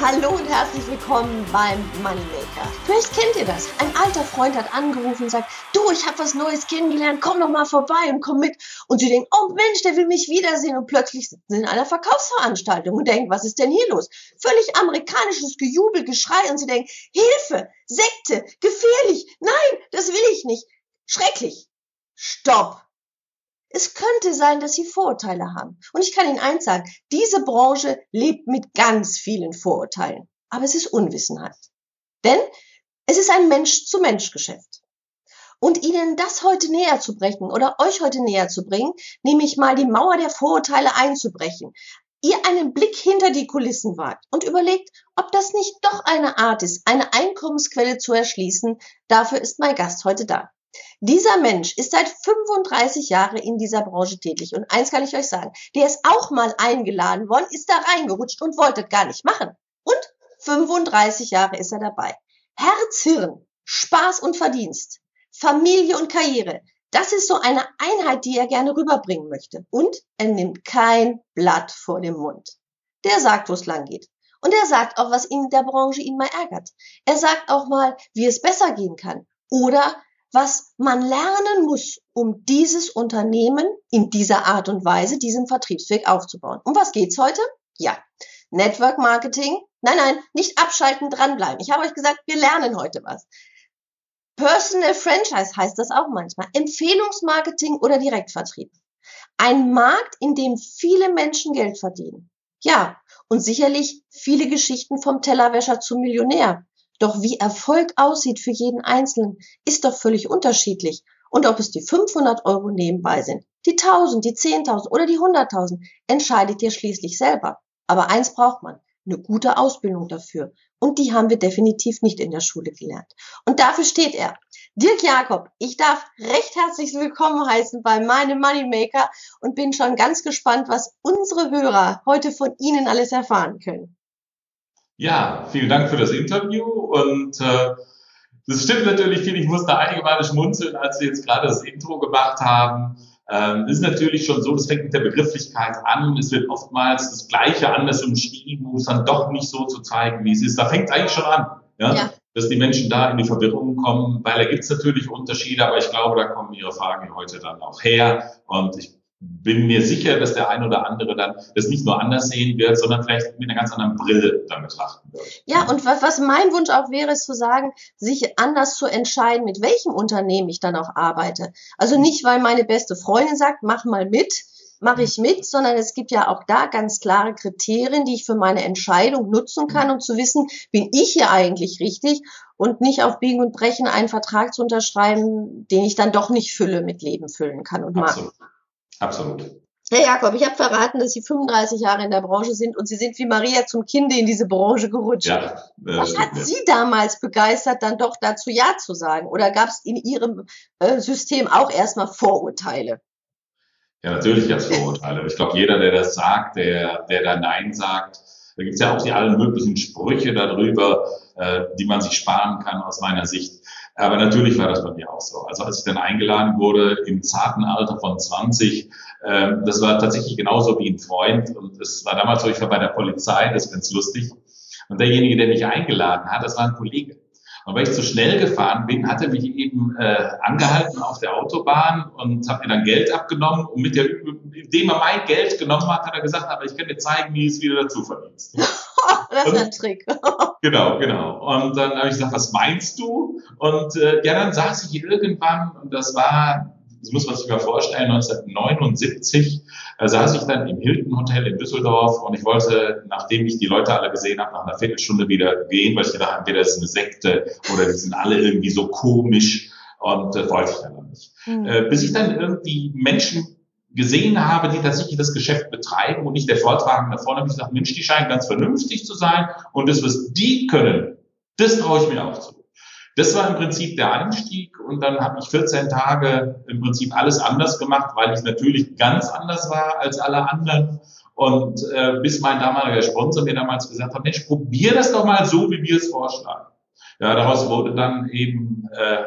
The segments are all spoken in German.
Hallo und herzlich willkommen beim Moneymaker. Vielleicht kennt ihr das. Ein alter Freund hat angerufen und sagt, du, ich habe was Neues kennengelernt, komm doch mal vorbei und komm mit. Und sie denken, oh Mensch, der will mich wiedersehen. Und plötzlich sitzen sie in einer Verkaufsveranstaltung und denken, was ist denn hier los? Völlig amerikanisches Gejubel, Geschrei und sie denken, Hilfe, Sekte, gefährlich, nein, das will ich nicht. Schrecklich. Stopp. Es könnte sein, dass Sie Vorurteile haben. Und ich kann Ihnen eins sagen, diese Branche lebt mit ganz vielen Vorurteilen. Aber es ist Unwissenheit. Denn es ist ein Mensch-zu-Mensch-Geschäft. Und Ihnen das heute näher zu brechen oder euch heute näher zu bringen, nämlich mal die Mauer der Vorurteile einzubrechen, ihr einen Blick hinter die Kulissen wagt und überlegt, ob das nicht doch eine Art ist, eine Einkommensquelle zu erschließen, dafür ist mein Gast heute da. Dieser Mensch ist seit 35 Jahren in dieser Branche tätig. Und eins kann ich euch sagen, der ist auch mal eingeladen worden, ist da reingerutscht und wollte gar nicht machen. Und 35 Jahre ist er dabei. Herz, Hirn, Spaß und Verdienst, Familie und Karriere. Das ist so eine Einheit, die er gerne rüberbringen möchte. Und er nimmt kein Blatt vor dem Mund. Der sagt, wo es lang geht. Und er sagt auch, was in der Branche ihn mal ärgert. Er sagt auch mal, wie es besser gehen kann. Oder was man lernen muss, um dieses Unternehmen in dieser Art und Weise, diesem Vertriebsweg aufzubauen. Um was geht's heute? Ja, Network Marketing. Nein, nein, nicht abschalten, dranbleiben. Ich habe euch gesagt, wir lernen heute was. Personal Franchise heißt das auch manchmal. Empfehlungsmarketing oder Direktvertrieb. Ein Markt, in dem viele Menschen Geld verdienen. Ja, und sicherlich viele Geschichten vom Tellerwäscher zum Millionär. Doch wie Erfolg aussieht für jeden Einzelnen, ist doch völlig unterschiedlich. Und ob es die 500 Euro nebenbei sind, die 1000, die 10.000 oder die 100.000, entscheidet ihr schließlich selber. Aber eins braucht man, eine gute Ausbildung dafür. Und die haben wir definitiv nicht in der Schule gelernt. Und dafür steht er. Dirk Jakob, ich darf recht herzlich willkommen heißen bei meinem Moneymaker und bin schon ganz gespannt, was unsere Hörer heute von Ihnen alles erfahren können. Ja, vielen Dank für das Interview und äh, das stimmt natürlich viel. Ich musste einige Male schmunzeln, als Sie jetzt gerade das Intro gemacht haben. Ähm, ist natürlich schon so, das fängt mit der Begrifflichkeit an. Es wird oftmals das Gleiche anders umschrieben, um es dann doch nicht so zu zeigen, wie es ist. Da fängt es eigentlich schon an, ja? ja? dass die Menschen da in die Verwirrung kommen, weil da gibt es natürlich Unterschiede, aber ich glaube, da kommen Ihre Fragen heute dann auch her. Und ich bin mir sicher, dass der ein oder andere dann das nicht nur anders sehen wird, sondern vielleicht mit einer ganz anderen Brille dann betrachten wird. Ja, und was, mein Wunsch auch wäre, ist zu sagen, sich anders zu entscheiden, mit welchem Unternehmen ich dann auch arbeite. Also nicht, weil meine beste Freundin sagt, mach mal mit, mache ich mit, sondern es gibt ja auch da ganz klare Kriterien, die ich für meine Entscheidung nutzen kann, um zu wissen, bin ich hier eigentlich richtig und nicht auf Biegen und Brechen einen Vertrag zu unterschreiben, den ich dann doch nicht fülle, mit Leben füllen kann und mag. Absolut. Herr Jakob, ich habe verraten, dass Sie 35 Jahre in der Branche sind und Sie sind wie Maria zum Kinde in diese Branche gerutscht. Ja, äh, Was hat Sie damals begeistert, dann doch dazu Ja zu sagen? Oder gab es in Ihrem äh, System auch erstmal Vorurteile? Ja, natürlich gab es Vorurteile. Ich glaube, jeder, der das sagt, der, der da Nein sagt, da gibt es ja auch die allen möglichen Sprüche darüber, äh, die man sich sparen kann aus meiner Sicht. Aber natürlich war das bei mir auch so. Also als ich dann eingeladen wurde im zarten Alter von 20, äh, das war tatsächlich genauso wie ein Freund. Und es war damals so, ich war bei der Polizei, das ist ganz lustig. Und derjenige, der mich eingeladen hat, das war ein Kollege. Und weil ich zu schnell gefahren bin, hat er mich eben äh, angehalten auf der Autobahn und hat mir dann Geld abgenommen. Und mit der, indem er mein Geld genommen hat, hat er gesagt, aber ich kann dir zeigen, wie es wieder dazu verdienst. das ist ein Trick. genau, genau. Und dann habe ich gesagt, was meinst du? Und äh, ja, dann saß ich irgendwann und das war das muss man sich mal vorstellen, 1979 äh, saß ich dann im Hilton Hotel in Düsseldorf und ich wollte, nachdem ich die Leute alle gesehen habe, nach einer Viertelstunde wieder gehen, weil ich gedacht habe, entweder das ist eine Sekte oder die sind alle irgendwie so komisch und äh, wollte ich dann nicht. Mhm. Äh, bis ich dann irgendwie Menschen gesehen habe, die tatsächlich das Geschäft betreiben und nicht der Volkswagen da vorne, habe ich gesagt, Mensch, die scheinen ganz vernünftig zu sein und das, was die können, das traue ich mir auch zu. Das war im Prinzip der Einstieg und dann habe ich 14 Tage im Prinzip alles anders gemacht, weil ich natürlich ganz anders war als alle anderen. Und äh, bis mein damaliger Sponsor mir damals gesagt hat, Mensch, probier das doch mal so, wie wir es vorschlagen. Ja, daraus wurde dann eben äh,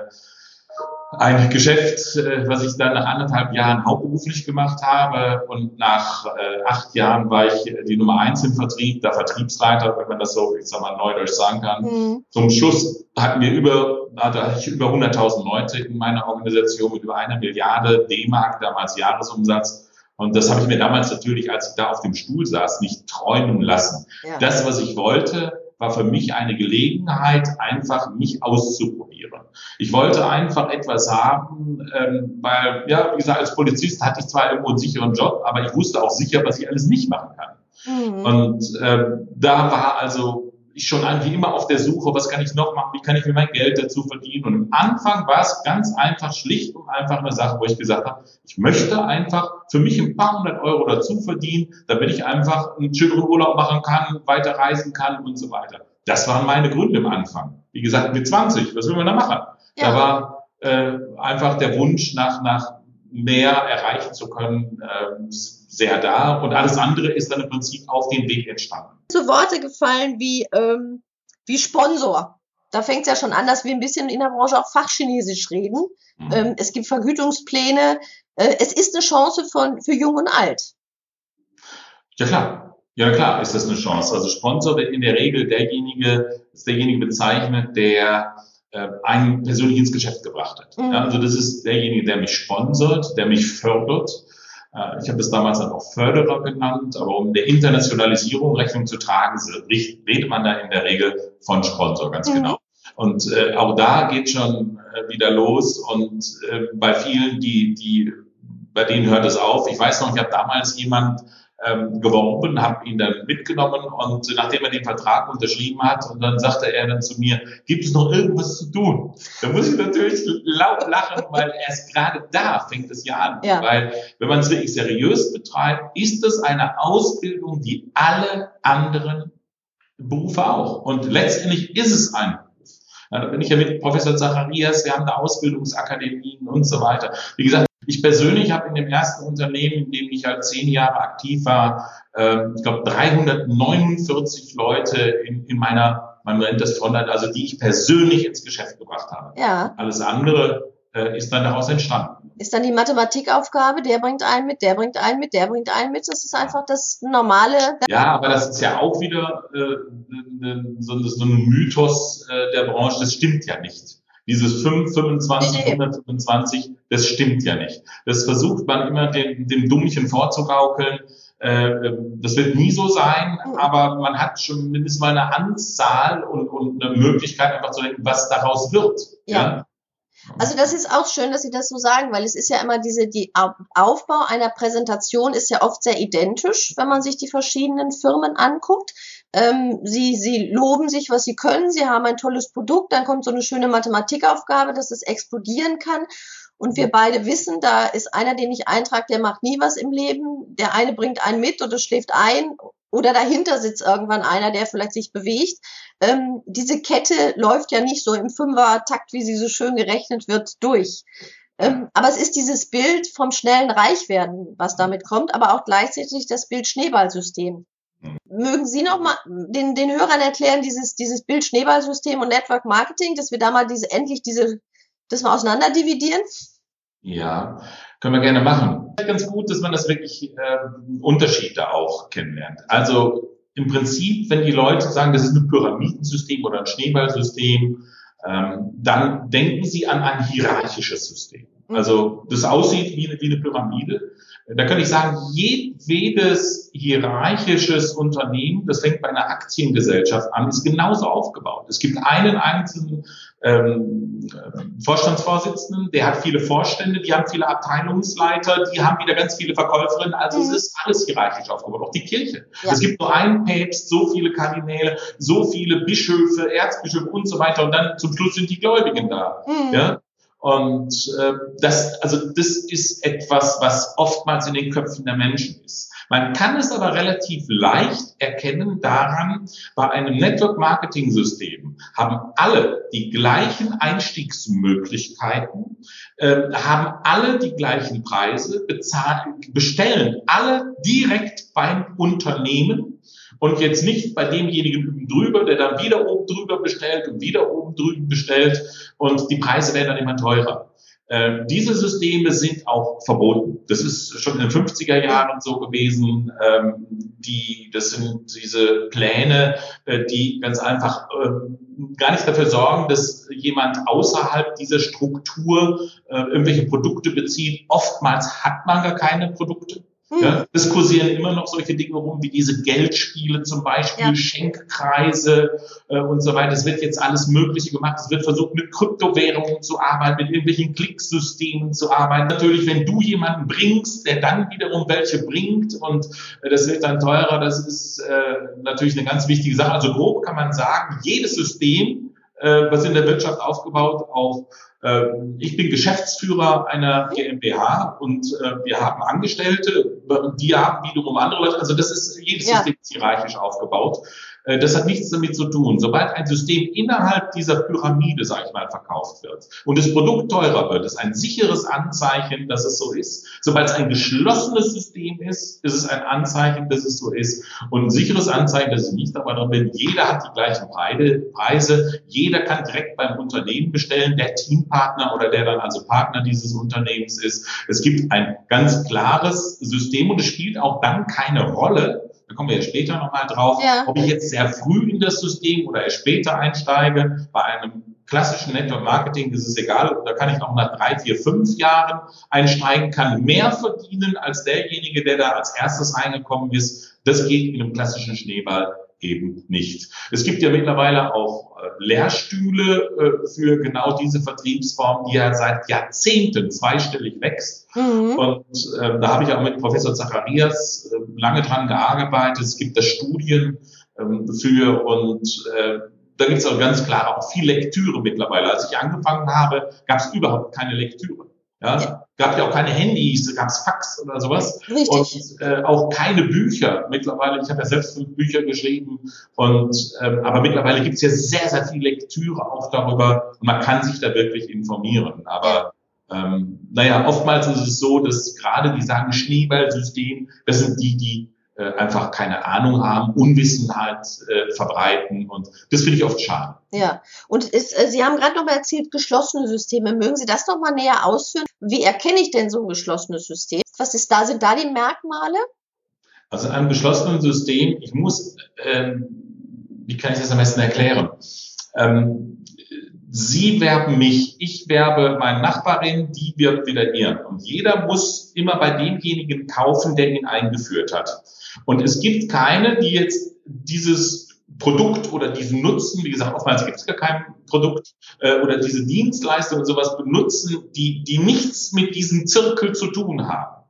ein Geschäft, äh, was ich dann nach anderthalb Jahren hauptberuflich gemacht habe. Und nach äh, acht Jahren war ich die Nummer eins im Vertrieb, der Vertriebsleiter, wenn man das so, ich sag mal, neudeutsch sagen kann. Mhm. Zum Schluss hatten wir über, hatte ich über 100.000 Leute in meiner Organisation mit über einer Milliarde D-Mark damals Jahresumsatz. Und das habe ich mir damals natürlich, als ich da auf dem Stuhl saß, nicht träumen lassen. Ja. Das, was ich wollte, war für mich eine Gelegenheit, einfach mich auszuprobieren. Ich wollte einfach etwas haben, ähm, weil, ja, wie gesagt, als Polizist hatte ich zwar irgendwo einen sicheren Job, aber ich wusste auch sicher, was ich alles nicht machen kann. Mhm. Und ähm, da war also ich schon wie immer auf der Suche, was kann ich noch machen, wie kann ich mir mein Geld dazu verdienen. Und am Anfang war es ganz einfach, schlicht und einfach eine Sache, wo ich gesagt habe, ich möchte einfach für mich ein paar hundert Euro dazu verdienen, damit ich einfach einen schöneren Urlaub machen kann, weiter reisen kann und so weiter. Das waren meine Gründe am Anfang. Wie gesagt, mit 20, was will man da machen? Ja. Da war äh, einfach der Wunsch nach, nach mehr erreichen zu können, äh, sehr da. Und alles andere ist dann im Prinzip auf dem Weg entstanden. So Worte gefallen wie, ähm, wie Sponsor. Da fängt es ja schon an, dass wir ein bisschen in der Branche auch Fachchinesisch reden. Mhm. Ähm, es gibt Vergütungspläne. Äh, es ist eine Chance von, für Jung und Alt. Ja klar. Ja klar, ist das eine Chance. Also Sponsor wird in der Regel derjenige, ist derjenige bezeichnet, der äh, einen persönlich ins Geschäft gebracht hat. Mhm. Ja, also das ist derjenige, der mich sponsert, der mich fördert. Äh, ich habe das damals dann auch Förderer genannt, aber um der Internationalisierung Rechnung zu tragen, redet man da in der Regel von Sponsor, ganz mhm. genau. Und äh, auch da geht schon äh, wieder los und äh, bei vielen, die, die, bei denen hört es auf. Ich weiß noch, ich habe damals jemand ähm, geworben, habe ihn dann mitgenommen und nachdem er den Vertrag unterschrieben hat und dann sagte er dann zu mir, gibt es noch irgendwas zu tun? Da muss ich natürlich laut lachen, weil erst gerade da fängt es ja an. Ja. Weil wenn man es wirklich seriös betreibt, ist es eine Ausbildung, die alle anderen Berufe auch. Und letztendlich ist es ein Beruf. Da bin ich ja mit Professor Zacharias, wir haben da Ausbildungsakademien und so weiter. Wie gesagt, ich persönlich habe in dem ersten Unternehmen, in dem ich halt zehn Jahre aktiv war, äh, ich glaube 349 Leute in, in meiner, man nennt das Frontend, also die ich persönlich ins Geschäft gebracht habe. Ja. Alles andere äh, ist dann daraus entstanden. Ist dann die Mathematikaufgabe, der bringt einen mit, der bringt einen mit, der bringt einen mit. Das ist einfach das normale. Ja, aber das ist ja auch wieder äh, so, so ein Mythos äh, der Branche. Das stimmt ja nicht. Dieses 5, 25, 125, das stimmt ja nicht. Das versucht man immer dem, dem Dummchen vorzugaukeln. Äh, das wird nie so sein, mhm. aber man hat schon mindestens mal eine Anzahl und, und eine Möglichkeit einfach zu denken, was daraus wird. ja? ja? Also das ist auch schön, dass Sie das so sagen, weil es ist ja immer diese, die Aufbau einer Präsentation ist ja oft sehr identisch, wenn man sich die verschiedenen Firmen anguckt. Ähm, sie, sie loben sich, was sie können, sie haben ein tolles Produkt, dann kommt so eine schöne Mathematikaufgabe, dass es explodieren kann. Und wir beide wissen, da ist einer, den ich eintrage, der macht nie was im Leben. Der eine bringt einen mit oder schläft ein oder dahinter sitzt irgendwann einer, der vielleicht sich bewegt. Ähm, diese Kette läuft ja nicht so im Fünfer-Takt, wie sie so schön gerechnet wird, durch. Ähm, aber es ist dieses Bild vom schnellen Reichwerden, was damit kommt, aber auch gleichzeitig das Bild Schneeballsystem. Mögen Sie noch mal den, den Hörern erklären, dieses, dieses Bild Schneeballsystem und Network Marketing, dass wir da mal diese, endlich diese, das mal auseinander dividieren? Ja, können wir gerne machen. Ganz gut, dass man das wirklich äh, Unterschiede auch kennenlernt. Also im Prinzip, wenn die Leute sagen, das ist ein Pyramidensystem oder ein Schneeballsystem, ähm, dann denken sie an ein hierarchisches System. Also das aussieht wie eine, wie eine Pyramide. Da kann ich sagen, jedes hierarchisches Unternehmen, das fängt bei einer Aktiengesellschaft an, ist genauso aufgebaut. Es gibt einen einzelnen ähm, Vorstandsvorsitzenden, der hat viele Vorstände, die haben viele Abteilungsleiter, die haben wieder ganz viele Verkäuferinnen. Also mhm. es ist alles hierarchisch aufgebaut, auch die Kirche. Ja. Es gibt nur einen Päpst, so viele Kardinäle, so viele Bischöfe, Erzbischöfe und so weiter. Und dann zum Schluss sind die Gläubigen da. Mhm. Ja? Und äh, das, also das ist etwas, was oftmals in den Köpfen der Menschen ist. Man kann es aber relativ leicht erkennen daran, bei einem Network Marketing System haben alle die gleichen Einstiegsmöglichkeiten, äh, haben alle die gleichen Preise, bezahlen, bestellen alle direkt beim Unternehmen und jetzt nicht bei demjenigen drüber, der dann wieder oben drüber bestellt und wieder oben drüben bestellt und die Preise werden dann immer teurer. Äh, diese Systeme sind auch verboten. Das ist schon in den 50er Jahren so gewesen. Ähm, die, das sind diese Pläne, äh, die ganz einfach äh, gar nicht dafür sorgen, dass jemand außerhalb dieser Struktur äh, irgendwelche Produkte bezieht. Oftmals hat man gar keine Produkte. Ja, hm. es kursieren immer noch solche Dinge rum, wie diese Geldspiele zum Beispiel, ja. Schenkkreise äh, und so weiter. Es wird jetzt alles Mögliche gemacht. Es wird versucht, mit Kryptowährungen zu arbeiten, mit irgendwelchen Klicksystemen zu arbeiten. Natürlich, wenn du jemanden bringst, der dann wiederum welche bringt und äh, das wird dann teurer, das ist äh, natürlich eine ganz wichtige Sache. Also grob kann man sagen, jedes System, äh, was in der Wirtschaft aufgebaut, auf ähm, ich bin Geschäftsführer einer GmbH und äh, wir haben Angestellte, die haben wiederum andere Leute. Also das ist jedes ja. System ist hierarchisch aufgebaut. Äh, das hat nichts damit zu tun. Sobald ein System innerhalb dieser Pyramide, sage ich mal, verkauft wird und das Produkt teurer wird, ist ein sicheres Anzeichen, dass es so ist. Sobald es ein geschlossenes System ist, ist es ein Anzeichen, dass es so ist. Und ein sicheres Anzeichen, dass ich nicht dabei drin bin. Jeder hat die gleichen Preise. Jeder kann direkt beim Unternehmen bestellen, der Teampartner oder der dann also Partner dieses Unternehmens ist. Es gibt ein ganz klares System und es spielt auch dann keine Rolle, da kommen wir ja später nochmal drauf, ja. ob ich jetzt sehr früh in das System oder erst später einsteige. Bei einem klassischen Network Marketing ist es egal, da kann ich noch nach drei, vier, fünf Jahren einsteigen, kann mehr verdienen als derjenige, der da als erstes eingekommen ist. Das geht in einem klassischen Schneeball eben nicht. Es gibt ja mittlerweile auch äh, Lehrstühle äh, für genau diese Vertriebsform, die ja seit Jahrzehnten zweistellig wächst. Mhm. Und äh, da habe ich auch mit Professor Zacharias äh, lange dran gearbeitet. Es gibt da Studien ähm, für und äh, da gibt es auch ganz klar auch viel Lektüre mittlerweile. Als ich angefangen habe, gab es überhaupt keine Lektüre. Ja, gab ja auch keine Handys, gab es Fax oder sowas. Richtig. Und äh, auch keine Bücher. Mittlerweile, ich habe ja selbst fünf Bücher geschrieben und ähm, aber mittlerweile gibt es ja sehr, sehr viel Lektüre auch darüber und man kann sich da wirklich informieren. Aber ähm, naja, oftmals ist es so, dass gerade die sagen Schneeballsystem, das sind die, die einfach keine Ahnung haben, Unwissenheit äh, verbreiten und das finde ich oft schade. Ja, und ist, äh, Sie haben gerade noch mal erzählt, geschlossene Systeme. Mögen Sie das noch mal näher ausführen? Wie erkenne ich denn so ein geschlossenes System? Was ist da, sind da die Merkmale? Also in einem geschlossenen System, ich muss, ähm, wie kann ich das am besten erklären? Ähm, Sie werben mich, ich werbe meine Nachbarin, die wirbt wieder ihren. Und jeder muss immer bei demjenigen kaufen, der ihn eingeführt hat. Und es gibt keine, die jetzt dieses Produkt oder diesen Nutzen, wie gesagt, oftmals gibt es gar kein Produkt äh, oder diese Dienstleistung und sowas benutzen, die, die nichts mit diesem Zirkel zu tun haben.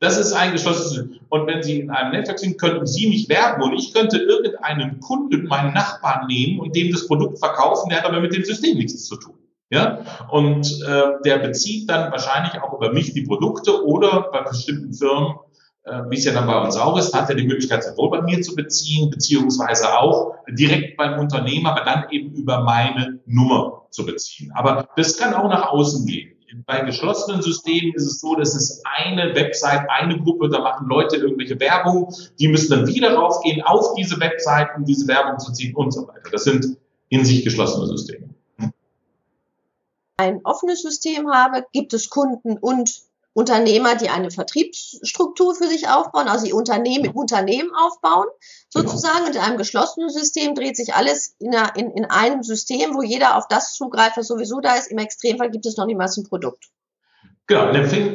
Das ist ein geschlossenes. Und wenn Sie in einem Netzwerk sind, könnten Sie mich werben und ich könnte irgendeinen Kunden, meinen Nachbarn nehmen und dem das Produkt verkaufen, der hat aber mit dem System nichts zu tun. Ja, und äh, der bezieht dann wahrscheinlich auch über mich die Produkte oder bei bestimmten Firmen äh, wie es ja dann bei uns auch ist, hat er die Möglichkeit, sowohl bei mir zu beziehen, beziehungsweise auch direkt beim Unternehmer, aber dann eben über meine Nummer zu beziehen. Aber das kann auch nach außen gehen. Bei geschlossenen Systemen ist es so, dass es eine Website, eine Gruppe, da machen Leute irgendwelche Werbung, die müssen dann wieder raufgehen auf diese Website, um diese Werbung zu ziehen und so weiter. Das sind in sich geschlossene Systeme. Ein offenes System habe, gibt es Kunden und Unternehmer, die eine Vertriebsstruktur für sich aufbauen, also die Unternehmen im Unternehmen aufbauen, sozusagen. Und in einem geschlossenen System dreht sich alles in, einer, in, in einem System, wo jeder auf das zugreift, was sowieso da ist. Im Extremfall gibt es noch niemals ein Produkt. Genau,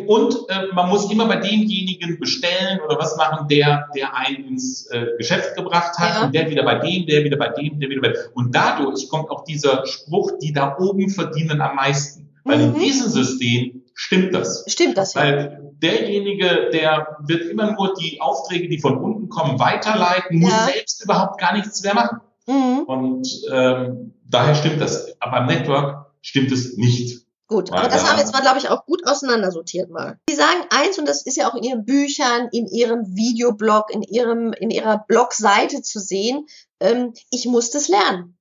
und äh, man muss immer bei demjenigen bestellen oder was machen, der, der einen ins äh, Geschäft gebracht hat ja. und der wieder bei dem, der wieder bei dem, der wieder bei dem. Und dadurch kommt auch dieser Spruch, die da oben verdienen am meisten. Weil mhm. in diesem System stimmt das. Stimmt das, ja. Weil derjenige, der wird immer nur die Aufträge, die von unten kommen, weiterleiten, muss ja. selbst überhaupt gar nichts mehr machen. Mhm. Und ähm, daher stimmt das. Aber am Network stimmt es nicht. Gut, aber das haben wir jetzt mal, glaube ich, auch gut auseinandersortiert mal. Sie sagen eins, und das ist ja auch in Ihren Büchern, in Ihrem Videoblog, in Ihrem, in Ihrer Blogseite zu sehen, ähm, ich muss das lernen.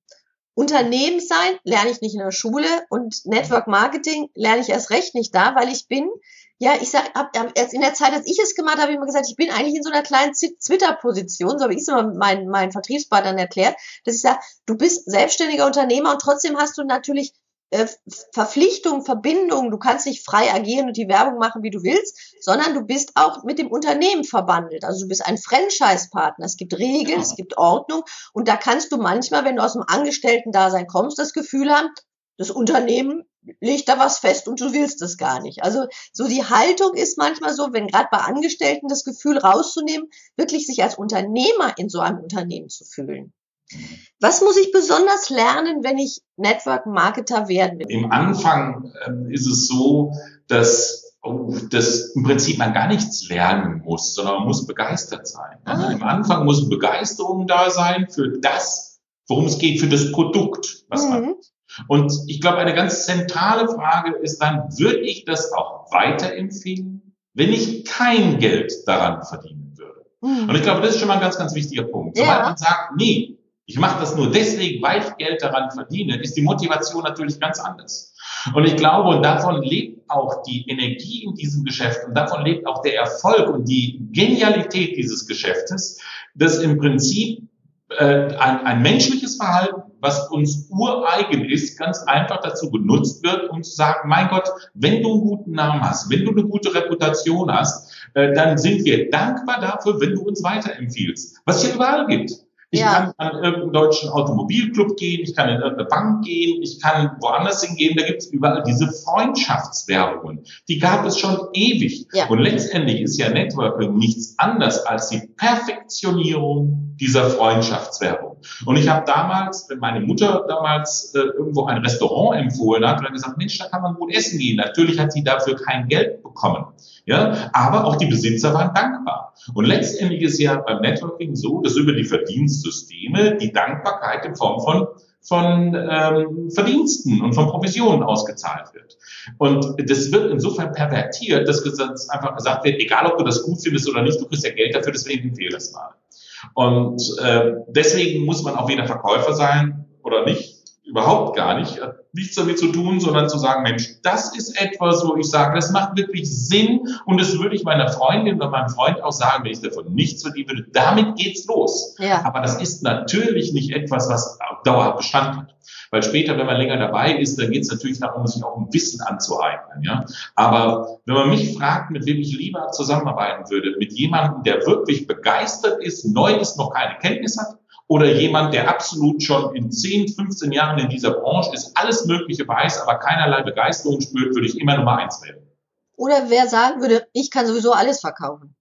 Unternehmen sein lerne ich nicht in der Schule und Network Marketing lerne ich erst recht nicht da, weil ich bin, ja, ich sag, hab, erst in der Zeit, als ich es gemacht habe, habe ich immer gesagt, ich bin eigentlich in so einer kleinen Twitter-Position, so habe ich es immer meinen, meinen Vertriebspartnern erklärt, dass ich sage, du bist selbstständiger Unternehmer und trotzdem hast du natürlich äh, Verpflichtung, Verbindung, du kannst nicht frei agieren und die Werbung machen, wie du willst, sondern du bist auch mit dem Unternehmen verbandelt. Also du bist ein Franchise-Partner. Es gibt Regeln, es gibt Ordnung und da kannst du manchmal, wenn du aus dem Angestellten-Dasein kommst, das Gefühl haben, das Unternehmen legt da was fest und du willst es gar nicht. Also so die Haltung ist manchmal so, wenn gerade bei Angestellten das Gefühl rauszunehmen, wirklich sich als Unternehmer in so einem Unternehmen zu fühlen. Was muss ich besonders lernen, wenn ich Network Marketer werden will? Im Anfang äh, ist es so, dass, dass im Prinzip man gar nichts lernen muss, sondern man muss begeistert sein. Ah. Im Anfang muss Begeisterung da sein für das, worum es geht, für das Produkt, was mhm. man hat. Und ich glaube, eine ganz zentrale Frage ist dann, würde ich das auch weiterempfehlen, wenn ich kein Geld daran verdienen würde? Mhm. Und ich glaube, das ist schon mal ein ganz, ganz wichtiger Punkt. Sobald ja. man sagt, nee, ich mache das nur deswegen, weil ich Geld daran verdiene, ist die Motivation natürlich ganz anders. Und ich glaube, und davon lebt auch die Energie in diesem Geschäft und davon lebt auch der Erfolg und die Genialität dieses Geschäftes, dass im Prinzip äh, ein, ein menschliches Verhalten, was uns ureigen ist, ganz einfach dazu genutzt wird, um zu sagen, mein Gott, wenn du einen guten Namen hast, wenn du eine gute Reputation hast, äh, dann sind wir dankbar dafür, wenn du uns weiterempfiehlst. Was es hier überall gibt. Ich ja. kann an irgendeinen deutschen Automobilclub gehen, ich kann in irgendeine Bank gehen, ich kann woanders hingehen, da gibt es überall diese Freundschaftswerbungen. Die gab es schon ewig. Ja. Und letztendlich ist ja Networking nichts anderes als die Perfektionierung dieser Freundschaftswerbung. Und ich habe damals, wenn meine Mutter damals äh, irgendwo ein Restaurant empfohlen hat, dann gesagt, Mensch, da kann man gut essen gehen. Natürlich hat sie dafür kein Geld bekommen. Ja, aber auch die Besitzer waren dankbar. Und letztendlich ist ja beim Networking so, dass über die Verdienstsysteme die Dankbarkeit in Form von von ähm, Verdiensten und von Provisionen ausgezahlt wird. Und das wird insofern pervertiert, dass einfach gesagt wird, egal ob du das gut findest oder nicht, du kriegst ja Geld dafür, deswegen empfehle das mal. Und äh, deswegen muss man auch weder Verkäufer sein oder nicht, überhaupt gar nicht, hat nichts damit zu tun, sondern zu sagen, Mensch, das ist etwas, wo ich sage, das macht wirklich Sinn und das würde ich meiner Freundin oder meinem Freund auch sagen, wenn ich davon nichts verdienen würde, damit geht's los. Ja. Aber das ist natürlich nicht etwas, was dauerhaft Bestand hat. Weil später, wenn man länger dabei ist, dann geht es natürlich darum, sich auch ein Wissen anzueignen. Ja? Aber wenn man mich fragt, mit wem ich lieber zusammenarbeiten würde, mit jemandem, der wirklich begeistert ist, neu ist, noch keine Kenntnis hat, oder jemand, der absolut schon in 10, 15 Jahren in dieser Branche ist, alles Mögliche weiß, aber keinerlei Begeisterung spürt, würde ich immer Nummer eins wählen. Oder wer sagen würde, ich kann sowieso alles verkaufen.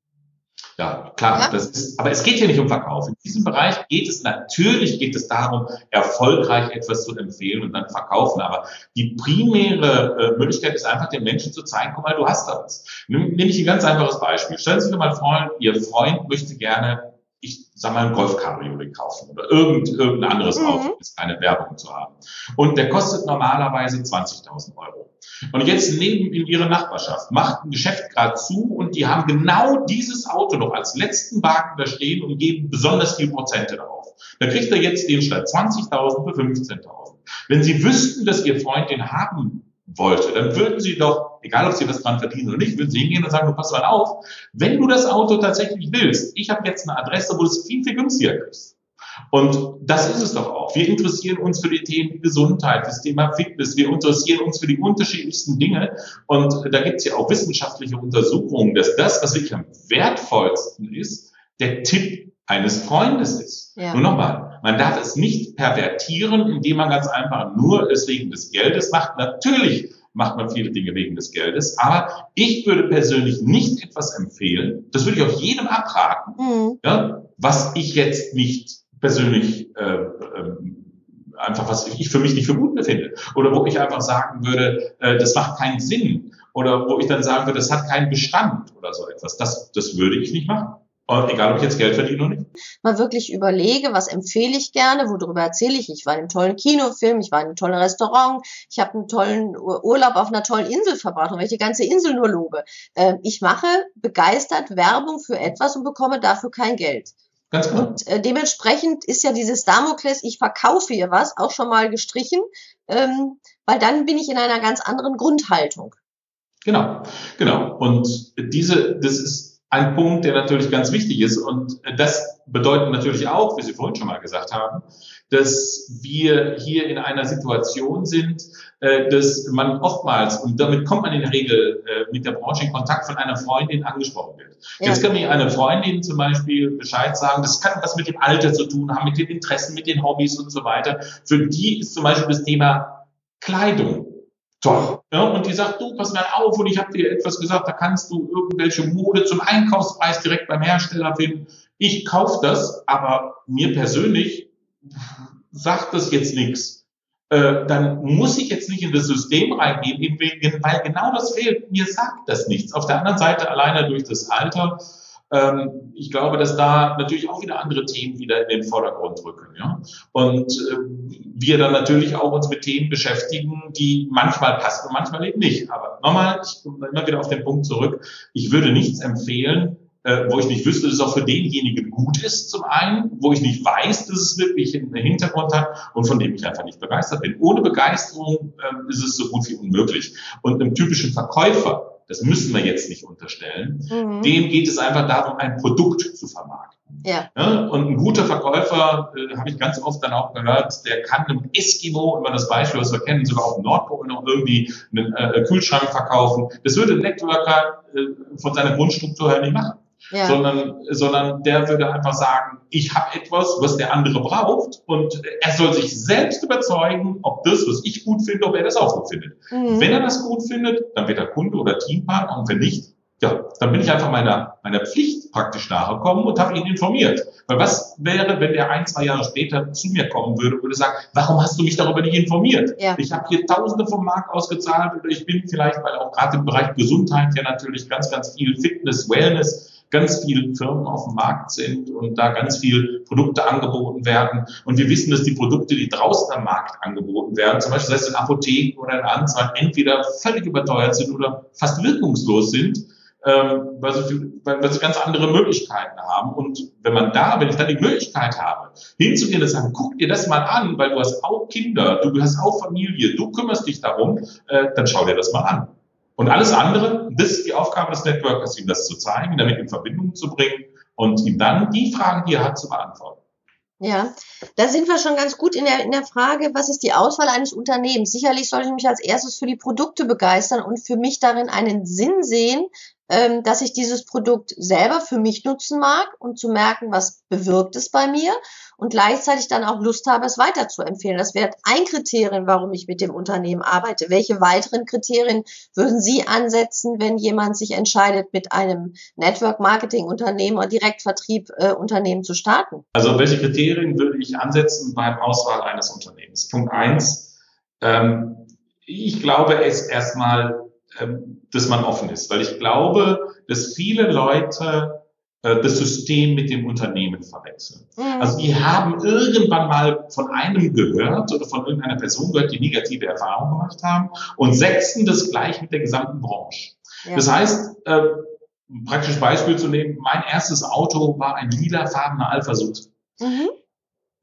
Ja, klar. Ja? Das ist, aber es geht hier nicht um Verkauf. In diesem Bereich geht es natürlich geht es darum, erfolgreich etwas zu empfehlen und dann verkaufen. Aber die primäre äh, Möglichkeit ist einfach, den Menschen zu zeigen, guck mal, du hast das. Nimm, nehme ich ein ganz einfaches Beispiel. Stellen Sie sich mal vor, Ihr Freund möchte gerne ich sag mal, ein Golf-Cabriolet kaufen oder irgend, irgendein anderes mhm. Auto, ist keine Werbung zu haben. Und der kostet normalerweise 20.000 Euro. Und jetzt neben in ihre Nachbarschaft macht ein Geschäft gerade zu und die haben genau dieses Auto noch als letzten Wagen da stehen und geben besonders viel Prozente darauf. Da kriegt er jetzt den statt 20.000 für 15.000. Wenn Sie wüssten, dass Ihr Freund den haben wollte, dann würden Sie doch, egal ob Sie was dran verdienen oder nicht, würden Sie hingehen und sagen, du pass mal auf, wenn du das Auto tatsächlich willst, ich habe jetzt eine Adresse, wo du es viel, viel günstiger kriegst. Und das ist es doch auch. Wir interessieren uns für die Themen Gesundheit, das Thema Fitness, wir interessieren uns für die unterschiedlichsten Dinge. Und da gibt es ja auch wissenschaftliche Untersuchungen, dass das, was wirklich am wertvollsten ist, der Tipp eines Freundes ist. Ja. Nur nochmal, man darf es nicht pervertieren, indem man ganz einfach nur es wegen des Geldes macht. Natürlich macht man viele Dinge wegen des Geldes, aber ich würde persönlich nicht etwas empfehlen, das würde ich auch jedem abraten, mhm. ja, was ich jetzt nicht persönlich äh, äh, einfach was ich für mich nicht für gut befinde oder wo ich einfach sagen würde, äh, das macht keinen Sinn oder wo ich dann sagen würde, das hat keinen Bestand oder so etwas. Das, das würde ich nicht machen. Und egal, ob ich jetzt Geld verdiene oder nicht. Mal wirklich überlege, was empfehle ich gerne, worüber erzähle ich. Ich war in einem tollen Kinofilm, ich war in einem tollen Restaurant, ich habe einen tollen Urlaub auf einer tollen Insel verbracht und wenn ich die ganze Insel nur lobe. Äh, ich mache begeistert Werbung für etwas und bekomme dafür kein Geld. Ganz genau. Und äh, dementsprechend ist ja dieses Damokles, ich verkaufe hier was, auch schon mal gestrichen, ähm, weil dann bin ich in einer ganz anderen Grundhaltung. Genau, genau. Und diese, das ist ein Punkt, der natürlich ganz wichtig ist. Und das bedeutet natürlich auch, wie Sie vorhin schon mal gesagt haben, dass wir hier in einer Situation sind, äh, dass man oftmals, und damit kommt man in der Regel äh, mit der Branche in Kontakt, von einer Freundin angesprochen wird. Ja. Jetzt kann mir eine Freundin zum Beispiel Bescheid sagen, das kann was mit dem Alter zu tun haben, mit den Interessen, mit den Hobbys und so weiter. Für die ist zum Beispiel das Thema Kleidung Toll. Ja, und die sagt, du, pass mal auf, und ich habe dir etwas gesagt, da kannst du irgendwelche Mode zum Einkaufspreis direkt beim Hersteller finden. Ich kaufe das, aber mir persönlich sagt das jetzt nichts. Äh, dann muss ich jetzt nicht in das System reingehen, weil genau das fehlt. Mir sagt das nichts. Auf der anderen Seite alleine durch das Alter ähm, ich glaube, dass da natürlich auch wieder andere Themen wieder in den Vordergrund rücken. Ja? Und äh, wir dann natürlich auch uns mit Themen beschäftigen, die manchmal passen und manchmal eben nicht. Aber nochmal, ich komme immer wieder auf den Punkt zurück, ich würde nichts empfehlen, äh, wo ich nicht wüsste, dass es auch für denjenigen gut ist, zum einen, wo ich nicht weiß, dass es wirklich einen Hintergrund hat und von dem ich einfach nicht begeistert bin. Ohne Begeisterung äh, ist es so gut wie unmöglich. Und einem typischen Verkäufer, das müssen wir jetzt nicht unterstellen. Mhm. Dem geht es einfach darum, ein Produkt zu vermarkten. Ja. ja und ein guter Verkäufer, äh, habe ich ganz oft dann auch gehört, der kann einem Eskimo, immer das Beispiel, was wir kennen, sogar auf dem Nordpol noch irgendwie einen äh, Kühlschrank verkaufen. Das würde ein Networker äh, von seiner Grundstruktur her nicht machen ja. sondern, sondern der würde einfach sagen, ich habe etwas, was der andere braucht und er soll sich selbst überzeugen, ob das, was ich gut finde, ob er das auch gut findet. Mhm. Wenn er das gut findet, dann wird er Kunde oder Teampartner und wenn nicht, ja, dann bin ich einfach meiner, meiner Pflicht praktisch nachgekommen und habe ihn informiert. Weil was wäre, wenn der ein, zwei Jahre später zu mir kommen würde und würde sagen, warum hast du mich darüber nicht informiert? Ja. Ich habe hier Tausende vom Markt ausgezahlt oder ich bin vielleicht, weil auch gerade im Bereich Gesundheit ja natürlich ganz, ganz viel Fitness, Wellness ganz viele Firmen auf dem Markt sind und da ganz viel Produkte angeboten werden. Und wir wissen, dass die Produkte, die draußen am Markt angeboten werden, zum Beispiel sei es in Apotheken oder in Anzahlen, entweder völlig überteuert sind oder fast wirkungslos sind, ähm, weil, sie, weil sie ganz andere Möglichkeiten haben. Und wenn man da, wenn ich dann die Möglichkeit habe, hinzugehen und sagen, guck dir das mal an, weil du hast auch Kinder, du hast auch Familie, du kümmerst dich darum, äh, dann schau dir das mal an. Und alles andere, das ist die Aufgabe des Networkers, ihm das zu zeigen, damit in Verbindung zu bringen und ihm dann die Fragen, die er hat, zu beantworten. Ja, da sind wir schon ganz gut in der, in der Frage, was ist die Auswahl eines Unternehmens? Sicherlich sollte ich mich als erstes für die Produkte begeistern und für mich darin einen Sinn sehen, ähm, dass ich dieses Produkt selber für mich nutzen mag und zu merken, was bewirkt es bei mir und gleichzeitig dann auch Lust habe, es weiter zu empfehlen. Das wäre ein Kriterium, warum ich mit dem Unternehmen arbeite. Welche weiteren Kriterien würden Sie ansetzen, wenn jemand sich entscheidet, mit einem Network-Marketing-Unternehmen oder Direktvertrieb-Unternehmen äh, zu starten? Also welche Kriterien würde ich ansetzen beim Auswahl eines Unternehmens? Punkt eins, ähm, ich glaube es erstmal, dass man offen ist, weil ich glaube, dass viele Leute äh, das System mit dem Unternehmen verwechseln. Mhm. Also die haben irgendwann mal von einem gehört oder von irgendeiner Person gehört, die negative Erfahrungen gemacht haben und setzen das gleich mit der gesamten Branche. Ja. Das heißt, äh, ein praktisches Beispiel zu nehmen, mein erstes Auto war ein lilafarbener Alpha Sud. Mhm.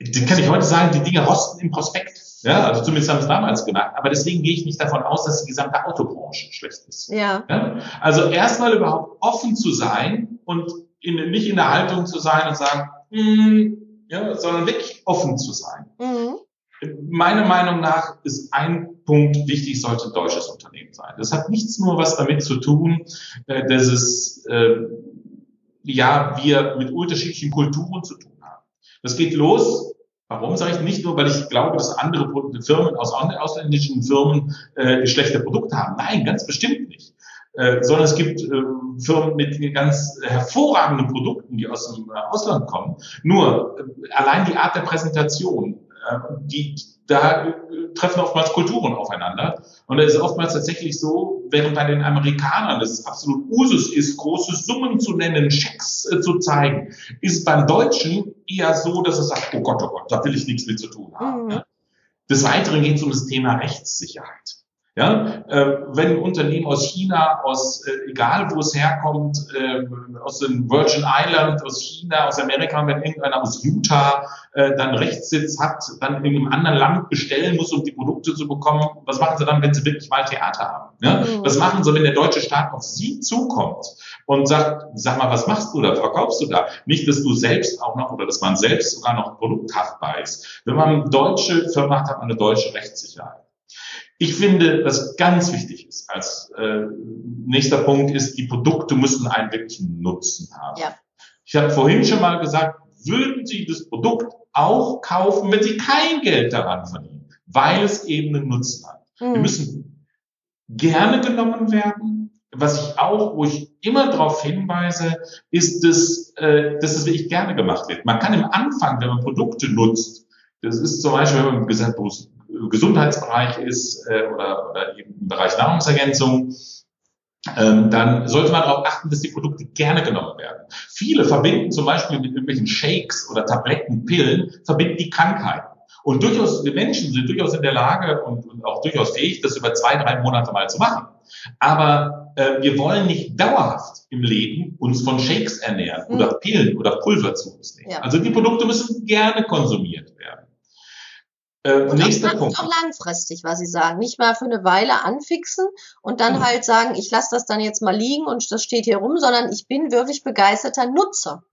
Den kann ich heute sagen, die Dinge rosten im Prospekt. Ja, also zumindest haben es damals gemacht. Aber deswegen gehe ich nicht davon aus, dass die gesamte Autobranche schlecht ist. Ja. ja? Also erstmal überhaupt offen zu sein und in, nicht in der Haltung zu sein und sagen, mm, ja, sondern wirklich offen zu sein. Mhm. Meiner Meinung nach ist ein Punkt wichtig, sollte ein deutsches Unternehmen sein. Das hat nichts nur was damit zu tun, äh, dass es, äh, ja, wir mit unterschiedlichen Kulturen zu tun haben. Das geht los Warum sage ich nicht nur, weil ich glaube, dass andere Firmen aus ausländischen Firmen äh, schlechte Produkte haben? Nein, ganz bestimmt nicht. Äh, sondern es gibt äh, Firmen mit ganz hervorragenden Produkten, die aus dem äh, Ausland kommen. Nur äh, allein die Art der Präsentation, die, da treffen oftmals Kulturen aufeinander. Und es ist oftmals tatsächlich so, während bei den Amerikanern es absolut Usus ist, große Summen zu nennen, Schecks äh, zu zeigen, ist beim Deutschen eher so, dass es sagt, oh Gott, oh Gott, da will ich nichts mit zu tun haben. Mhm. Des Weiteren geht es um das Thema Rechtssicherheit. Ja, äh, wenn ein Unternehmen aus China, aus äh, egal wo es herkommt, äh, aus den Virgin Island, aus China, aus Amerika, wenn irgendeiner aus Utah äh, dann Rechtssitz hat, dann in einem anderen Land bestellen muss, um die Produkte zu bekommen, was machen sie dann, wenn sie wirklich mal Theater haben? Ja? Mhm. Was machen sie, wenn der deutsche Staat auf sie zukommt und sagt, sag mal, was machst du da, verkaufst du da? Nicht, dass du selbst auch noch oder dass man selbst sogar noch produkthaftbar ist. Wenn man eine deutsche Firma hat, hat man eine deutsche Rechtssicherheit. Ich finde, was ganz wichtig ist als äh, nächster Punkt ist, die Produkte müssen einen wirklichen Nutzen haben. Ja. Ich habe vorhin schon mal gesagt, würden Sie das Produkt auch kaufen, wenn Sie kein Geld daran verdienen, weil es eben einen Nutzen hat. Mhm. Wir müssen gerne genommen werden. Was ich auch, wo ich immer darauf hinweise, ist, dass, äh, dass es wirklich gerne gemacht wird. Man kann im Anfang, wenn man Produkte nutzt, das ist zum Beispiel, wenn man gesagt, Gesundheitsbereich ist äh, oder, oder eben im Bereich Nahrungsergänzung, ähm, dann sollte man darauf achten, dass die Produkte gerne genommen werden. Viele verbinden zum Beispiel mit irgendwelchen Shakes oder Tabletten, Pillen, verbinden die Krankheiten. Und durchaus, wir Menschen sind durchaus in der Lage und, und auch durchaus fähig, das über zwei, drei Monate mal zu machen. Aber äh, wir wollen nicht dauerhaft im Leben uns von Shakes ernähren mhm. oder Pillen oder Pulver zu uns nehmen. Ja. Also die Produkte müssen gerne konsumiert werden. Äh, und nächster Punkt. auch langfristig, was Sie sagen. Nicht mal für eine Weile anfixen und dann mhm. halt sagen, ich lasse das dann jetzt mal liegen und das steht hier rum, sondern ich bin wirklich begeisterter Nutzer.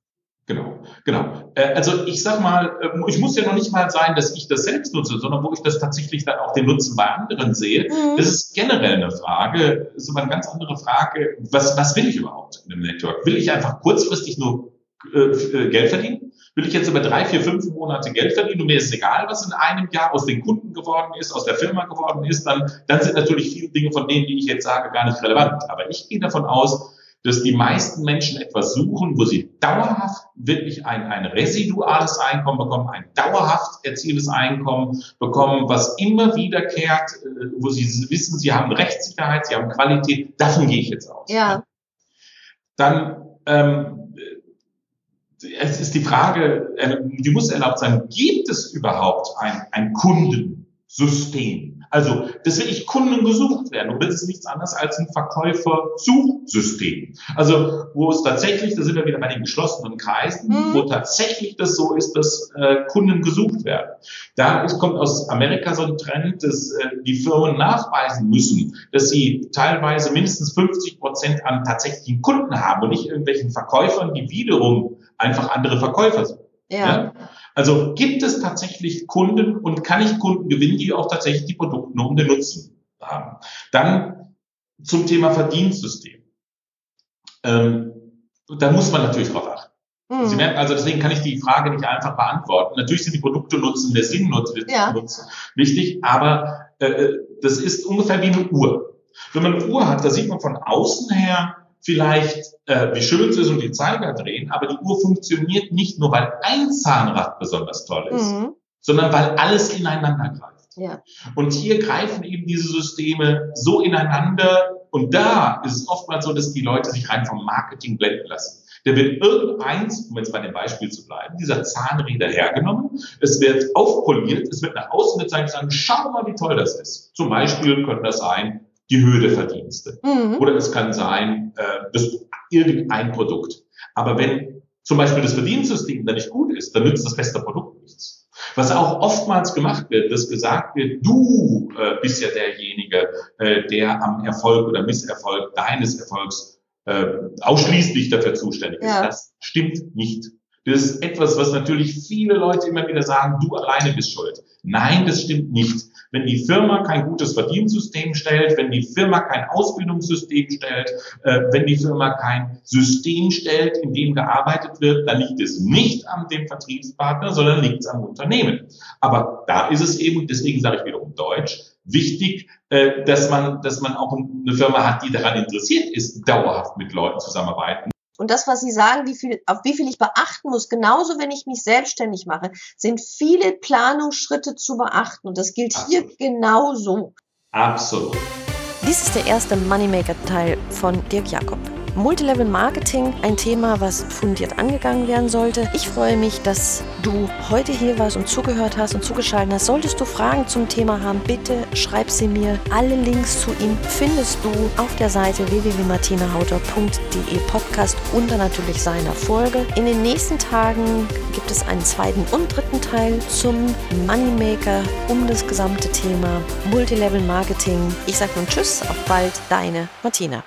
Genau, genau. Äh, also ich sag mal, äh, ich muss ja noch nicht mal sein, dass ich das selbst nutze, sondern wo ich das tatsächlich dann auch den Nutzen bei anderen sehe. Mhm. Das ist generell eine Frage, ist aber eine ganz andere Frage. Was, was will ich überhaupt in einem Network? Will ich einfach kurzfristig nur äh, Geld verdienen? Will ich jetzt über drei, vier, fünf Monate Geld verdienen und mir ist egal, was in einem Jahr aus den Kunden geworden ist, aus der Firma geworden ist, dann, dann sind natürlich viele Dinge von denen, die ich jetzt sage, gar nicht relevant. Aber ich gehe davon aus, dass die meisten Menschen etwas suchen, wo sie dauerhaft wirklich ein, ein residuales Einkommen bekommen, ein dauerhaft erzieltes Einkommen bekommen, was immer wiederkehrt, äh, wo sie wissen, sie haben Rechtssicherheit, sie haben Qualität. Davon gehe ich jetzt aus. Ja. Dann ähm, es ist die Frage, äh, die muss erlaubt sein, gibt es überhaupt ein, ein Kundensystem? Also, dass wirklich Kunden gesucht werden. Und das ist nichts anderes als ein Verkäufer-Suchsystem. Also, wo es tatsächlich, da sind wir wieder bei den geschlossenen Kreisen, mhm. wo tatsächlich das so ist, dass äh, Kunden gesucht werden. Da ist, kommt aus Amerika so ein Trend, dass äh, die Firmen nachweisen müssen, dass sie teilweise mindestens 50 Prozent an tatsächlichen Kunden haben und nicht irgendwelchen Verkäufern, die wiederum einfach andere Verkäufer sind. Ja. ja. Also gibt es tatsächlich Kunden und kann ich Kunden gewinnen, die auch tatsächlich die Produkte um den Nutzen haben? Dann zum Thema Verdienstsystem. Ähm, da muss man natürlich drauf achten. Mhm. Sie merken also, deswegen kann ich die Frage nicht einfach beantworten. Natürlich sind die Produkte nutzen, der Sinn nutzen, ja. nutzen wichtig, aber äh, das ist ungefähr wie eine Uhr. Wenn man eine Uhr hat, da sieht man von außen her, vielleicht, äh, wie schön es ist und die Zeiger drehen, aber die Uhr funktioniert nicht nur, weil ein Zahnrad besonders toll ist, mhm. sondern weil alles ineinander greift. Ja. Und hier greifen eben diese Systeme so ineinander und da ist es oftmals so, dass die Leute sich rein vom Marketing blenden lassen. Der wird irgendeins, um jetzt bei dem Beispiel zu bleiben, dieser Zahnräder hergenommen, es wird aufpoliert, es wird nach außen gezeigt, sagen, schau mal, wie toll das ist. Zum Beispiel könnte das sein, die Höhe der Verdienste. Mhm. Oder es kann sein, äh, das, irgendein Produkt. Aber wenn zum Beispiel das Verdienstsystem da nicht gut ist, dann nützt das beste Produkt nichts. Was auch oftmals gemacht wird, dass gesagt wird, du äh, bist ja derjenige, äh, der am Erfolg oder Misserfolg deines Erfolgs äh, ausschließlich dafür zuständig ist. Ja. Das stimmt nicht. Das ist etwas, was natürlich viele Leute immer wieder sagen, du alleine bist schuld. Nein, das stimmt nicht. Wenn die Firma kein gutes Verdienstsystem stellt, wenn die Firma kein Ausbildungssystem stellt, äh, wenn die Firma kein System stellt, in dem gearbeitet wird, dann liegt es nicht an dem Vertriebspartner, sondern liegt es am Unternehmen. Aber da ist es eben, deswegen sage ich wiederum Deutsch, wichtig, äh, dass man, dass man auch eine Firma hat, die daran interessiert ist, dauerhaft mit Leuten zusammenarbeiten Und das, was Sie sagen, wie viel, auf wie viel ich beachten muss, genauso wenn ich mich selbstständig mache, sind viele Planungsschritte zu beachten. Und das gilt Absolut. hier genauso. Absolut. Dies ist der erste Moneymaker-Teil von Dirk Jakob. Multilevel Marketing, ein Thema, was fundiert angegangen werden sollte. Ich freue mich, dass du heute hier warst und zugehört hast und zugeschaltet hast. Solltest du Fragen zum Thema haben, bitte schreib sie mir. Alle Links zu ihm findest du auf der Seite www.martinahauter.de Podcast unter natürlich seiner Folge. In den nächsten Tagen gibt es einen zweiten und dritten Teil zum Moneymaker um das gesamte Thema Multilevel Marketing. Ich sage nun Tschüss, auf bald, deine Martina.